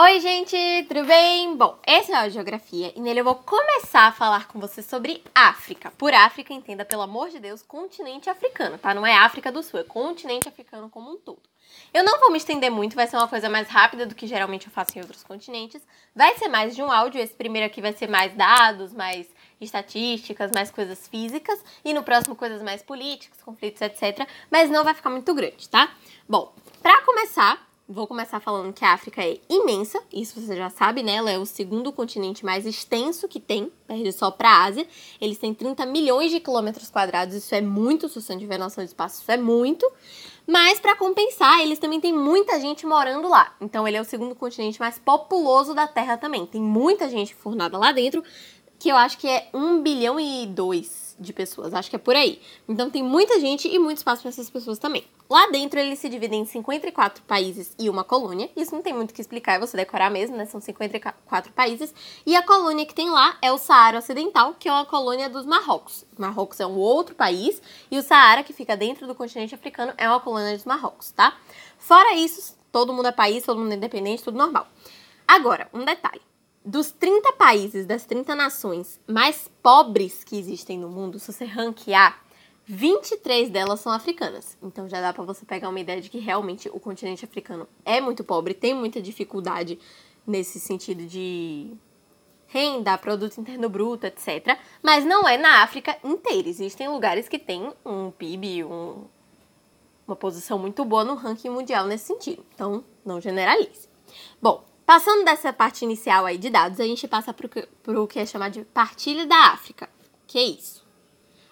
Oi, gente, tudo bem? Bom, esse é o Geografia e nele eu vou começar a falar com você sobre África. Por África, entenda, pelo amor de Deus, continente africano, tá? Não é África do Sul, é continente africano como um todo. Eu não vou me estender muito, vai ser uma coisa mais rápida do que geralmente eu faço em outros continentes. Vai ser mais de um áudio, esse primeiro aqui vai ser mais dados, mais estatísticas, mais coisas físicas, e no próximo coisas mais políticas, conflitos, etc. Mas não vai ficar muito grande, tá? Bom, para começar, Vou começar falando que a África é imensa, isso você já sabe, né? Ela é o segundo continente mais extenso que tem, perde só para a Ásia. Eles têm 30 milhões de quilômetros quadrados, isso é muito, se você tiver noção de espaço, isso é muito. Mas para compensar, eles também têm muita gente morando lá. Então ele é o segundo continente mais populoso da Terra também. Tem muita gente formada lá dentro, que eu acho que é 1 bilhão e 2 de pessoas, acho que é por aí. Então tem muita gente e muito espaço para essas pessoas também. Lá dentro eles se dividem em 54 países e uma colônia. Isso não tem muito o que explicar, é você decorar mesmo, né? São 54 países. E a colônia que tem lá é o Saara Ocidental, que é uma colônia dos Marrocos. Marrocos é um outro país e o Saara, que fica dentro do continente africano, é uma colônia dos Marrocos, tá? Fora isso, todo mundo é país, todo mundo é independente, tudo normal. Agora, um detalhe dos 30 países, das 30 nações mais pobres que existem no mundo, se você ranquear, 23 delas são africanas. Então já dá para você pegar uma ideia de que realmente o continente africano é muito pobre, tem muita dificuldade nesse sentido de renda, produto interno bruto, etc. Mas não é na África inteira. Existem lugares que têm um PIB, um, uma posição muito boa no ranking mundial nesse sentido. Então, não generalize. Bom, Passando dessa parte inicial aí de dados, a gente passa para o que é chamado de partilha da África. Que é isso?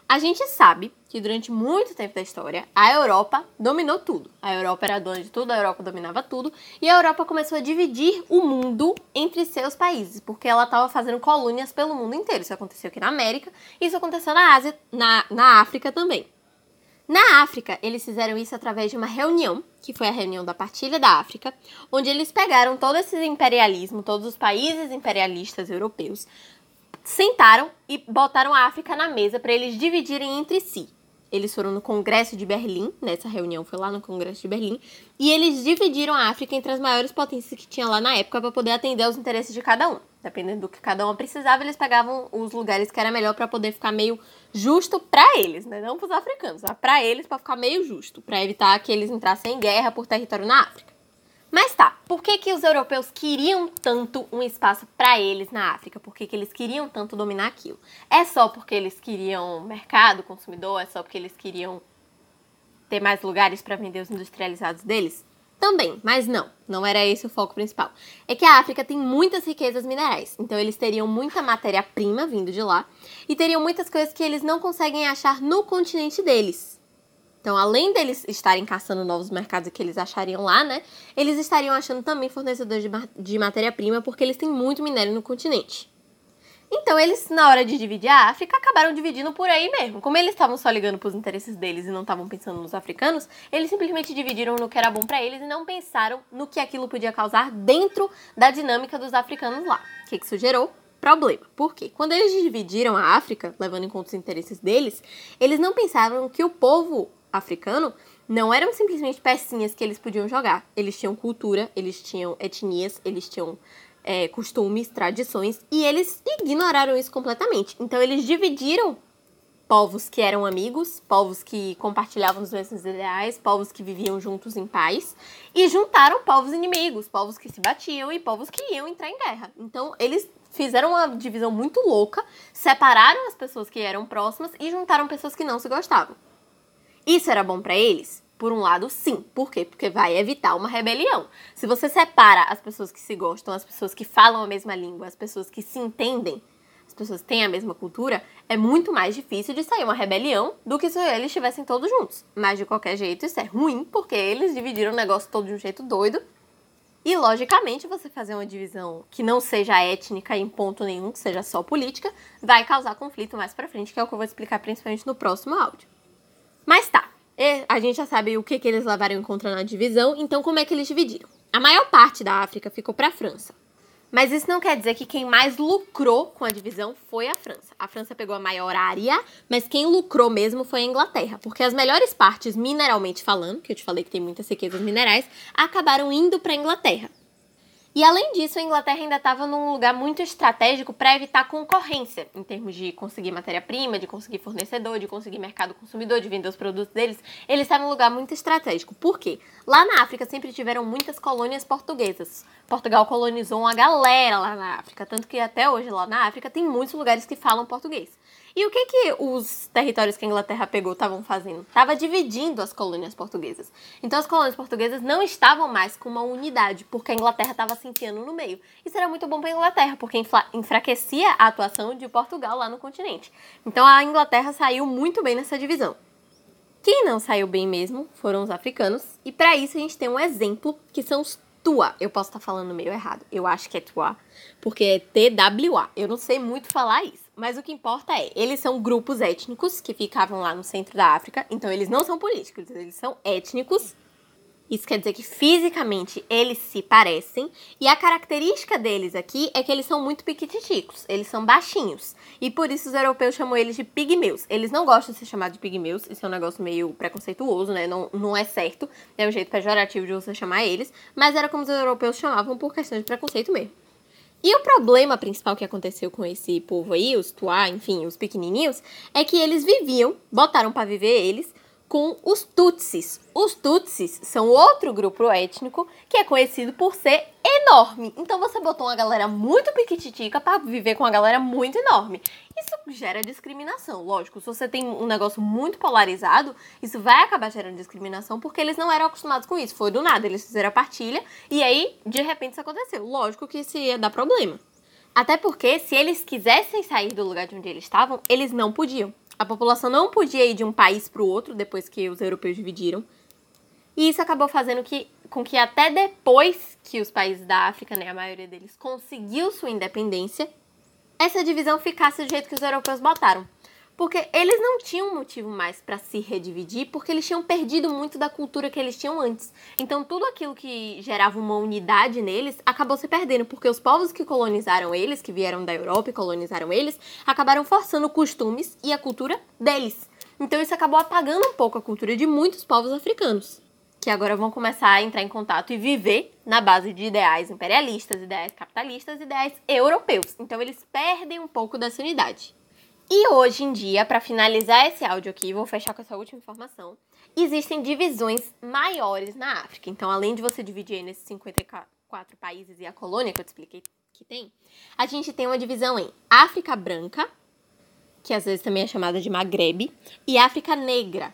A gente sabe que durante muito tempo da história, a Europa dominou tudo. A Europa era dona de tudo, a Europa dominava tudo, e a Europa começou a dividir o mundo entre seus países, porque ela estava fazendo colônias pelo mundo inteiro. Isso aconteceu aqui na América, isso aconteceu na Ásia, na, na África também. Na África, eles fizeram isso através de uma reunião, que foi a reunião da Partilha da África, onde eles pegaram todo esse imperialismo, todos os países imperialistas europeus, sentaram e botaram a África na mesa para eles dividirem entre si. Eles foram no Congresso de Berlim, nessa reunião foi lá no Congresso de Berlim, e eles dividiram a África entre as maiores potências que tinha lá na época para poder atender aos interesses de cada um. Dependendo do que cada uma precisava, eles pegavam os lugares que era melhor para poder ficar meio justo para eles, né? Não para os africanos, para eles para ficar meio justo, para evitar que eles entrassem em guerra por território na África. Mas tá, por que, que os europeus queriam tanto um espaço para eles na África? Por que, que eles queriam tanto dominar aquilo? É só porque eles queriam mercado, consumidor? É só porque eles queriam ter mais lugares para vender os industrializados deles? Também, mas não, não era esse o foco principal. É que a África tem muitas riquezas minerais, então eles teriam muita matéria-prima vindo de lá e teriam muitas coisas que eles não conseguem achar no continente deles. Então, além deles estarem caçando novos mercados que eles achariam lá, né? Eles estariam achando também fornecedores de, de matéria-prima, porque eles têm muito minério no continente. Então, eles, na hora de dividir a África, acabaram dividindo por aí mesmo. Como eles estavam só ligando para os interesses deles e não estavam pensando nos africanos, eles simplesmente dividiram no que era bom para eles e não pensaram no que aquilo podia causar dentro da dinâmica dos africanos lá. O que, que isso gerou? Problema. Por quê? Quando eles dividiram a África, levando em conta os interesses deles, eles não pensaram que o povo africano não eram simplesmente pecinhas que eles podiam jogar. Eles tinham cultura, eles tinham etnias, eles tinham é, costumes, tradições, e eles ignoraram isso completamente. Então eles dividiram povos que eram amigos, povos que compartilhavam os mesmos ideais, povos que viviam juntos em paz, e juntaram povos inimigos, povos que se batiam e povos que iam entrar em guerra. Então eles fizeram uma divisão muito louca, separaram as pessoas que eram próximas e juntaram pessoas que não se gostavam. Isso era bom para eles? Por um lado, sim. Por quê? Porque vai evitar uma rebelião. Se você separa as pessoas que se gostam, as pessoas que falam a mesma língua, as pessoas que se entendem, as pessoas que têm a mesma cultura, é muito mais difícil de sair uma rebelião do que se eles estivessem todos juntos. Mas de qualquer jeito, isso é ruim, porque eles dividiram o negócio todo de um jeito doido. E, logicamente, você fazer uma divisão que não seja étnica em ponto nenhum, que seja só política, vai causar conflito mais pra frente, que é o que eu vou explicar principalmente no próximo áudio. Mas tá, a gente já sabe o que, que eles levaram em conta na divisão, então como é que eles dividiram? A maior parte da África ficou para a França. Mas isso não quer dizer que quem mais lucrou com a divisão foi a França. A França pegou a maior área, mas quem lucrou mesmo foi a Inglaterra, porque as melhores partes, mineralmente falando, que eu te falei que tem muitas riquezas minerais, acabaram indo para a Inglaterra. E além disso, a Inglaterra ainda estava num lugar muito estratégico para evitar concorrência, em termos de conseguir matéria-prima, de conseguir fornecedor, de conseguir mercado consumidor, de vender os produtos deles. Eles estavam num lugar muito estratégico. Por quê? Lá na África sempre tiveram muitas colônias portuguesas. Portugal colonizou uma galera lá na África, tanto que até hoje lá na África tem muitos lugares que falam português. E o que que os territórios que a Inglaterra pegou estavam fazendo? Estava dividindo as colônias portuguesas. Então as colônias portuguesas não estavam mais com uma unidade, porque a Inglaterra estava se enfiando no meio. Isso era muito bom para a Inglaterra, porque enfraquecia a atuação de Portugal lá no continente. Então a Inglaterra saiu muito bem nessa divisão. Quem não saiu bem mesmo foram os africanos, e para isso a gente tem um exemplo que são os Tua. Eu posso estar falando meio errado. Eu acho que é Tua, porque é TWA. Eu não sei muito falar isso. Mas o que importa é, eles são grupos étnicos que ficavam lá no centro da África, então eles não são políticos, eles são étnicos. Isso quer dizer que fisicamente eles se parecem, e a característica deles aqui é que eles são muito piquititicos, eles são baixinhos. E por isso os europeus chamam eles de pigmeus. Eles não gostam de ser chamados de pigmeus, isso é um negócio meio preconceituoso, né? Não, não é certo, é um jeito pejorativo de você chamar eles, mas era como os europeus chamavam por questão de preconceito mesmo. E o problema principal que aconteceu com esse povo aí, os Tuá, enfim, os pequenininhos, é que eles viviam, botaram para viver eles, com os Tutsis. Os Tutsis são outro grupo étnico que é conhecido por ser enorme. Então você botou uma galera muito piquititica para viver com uma galera muito enorme. Isso gera discriminação, lógico. Se você tem um negócio muito polarizado, isso vai acabar gerando discriminação porque eles não eram acostumados com isso. Foi do nada, eles fizeram a partilha e aí de repente isso aconteceu. Lógico que isso ia dar problema. Até porque se eles quisessem sair do lugar de onde eles estavam, eles não podiam. A população não podia ir de um país para o outro depois que os europeus dividiram. E isso acabou fazendo que, com que até depois que os países da África, né, a maioria deles, conseguiu sua independência, essa divisão ficasse do jeito que os europeus botaram. Porque eles não tinham motivo mais para se redividir, porque eles tinham perdido muito da cultura que eles tinham antes. Então, tudo aquilo que gerava uma unidade neles acabou se perdendo, porque os povos que colonizaram eles, que vieram da Europa e colonizaram eles, acabaram forçando costumes e a cultura deles. Então, isso acabou apagando um pouco a cultura de muitos povos africanos, que agora vão começar a entrar em contato e viver na base de ideais imperialistas, ideais capitalistas, ideais europeus. Então, eles perdem um pouco dessa unidade. E hoje em dia, para finalizar esse áudio aqui, vou fechar com essa última informação. Existem divisões maiores na África. Então, além de você dividir nesses 54 países e a colônia que eu te expliquei que tem, a gente tem uma divisão em África Branca, que às vezes também é chamada de Maghreb, e África Negra,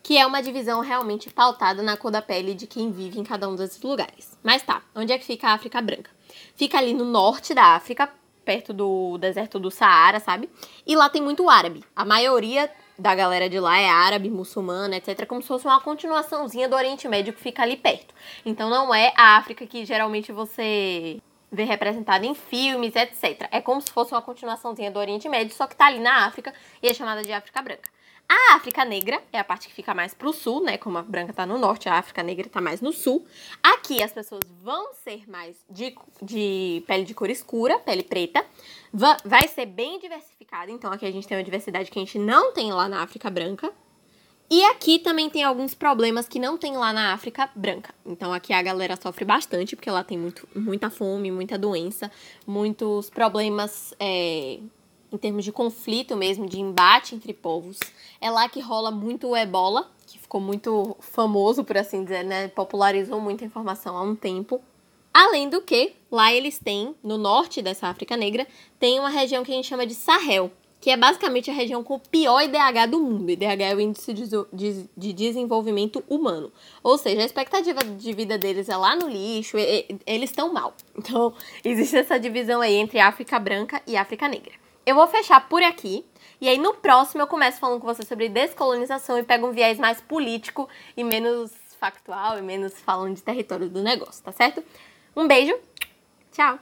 que é uma divisão realmente pautada na cor da pele de quem vive em cada um desses lugares. Mas tá, onde é que fica a África Branca? Fica ali no norte da África, perto do deserto do Saara, sabe? E lá tem muito árabe. A maioria da galera de lá é árabe, muçulmana, etc. Como se fosse uma continuaçãozinha do Oriente Médio que fica ali perto. Então não é a África que geralmente você vê representada em filmes, etc. É como se fosse uma continuaçãozinha do Oriente Médio, só que tá ali na África e é chamada de África Branca. A África Negra é a parte que fica mais pro sul, né? Como a branca tá no norte, a África Negra tá mais no sul. Aqui as pessoas vão ser mais de, de pele de cor escura, pele preta. Vai ser bem diversificada, então aqui a gente tem uma diversidade que a gente não tem lá na África Branca. E aqui também tem alguns problemas que não tem lá na África branca. Então aqui a galera sofre bastante, porque lá tem muito, muita fome, muita doença, muitos problemas é, em termos de conflito mesmo, de embate entre povos. É lá que rola muito o ebola, que ficou muito famoso, por assim dizer, né? Popularizou muita informação há um tempo. Além do que, lá eles têm, no norte dessa África Negra, tem uma região que a gente chama de Sahel, que é basicamente a região com o pior IDH do mundo. IDH é o Índice de Desenvolvimento Humano. Ou seja, a expectativa de vida deles é lá no lixo, eles estão mal. Então, existe essa divisão aí entre África Branca e África Negra. Eu vou fechar por aqui. E aí no próximo eu começo falando com você sobre descolonização e pego um viés mais político e menos factual e menos falando de território do negócio, tá certo? Um beijo, tchau!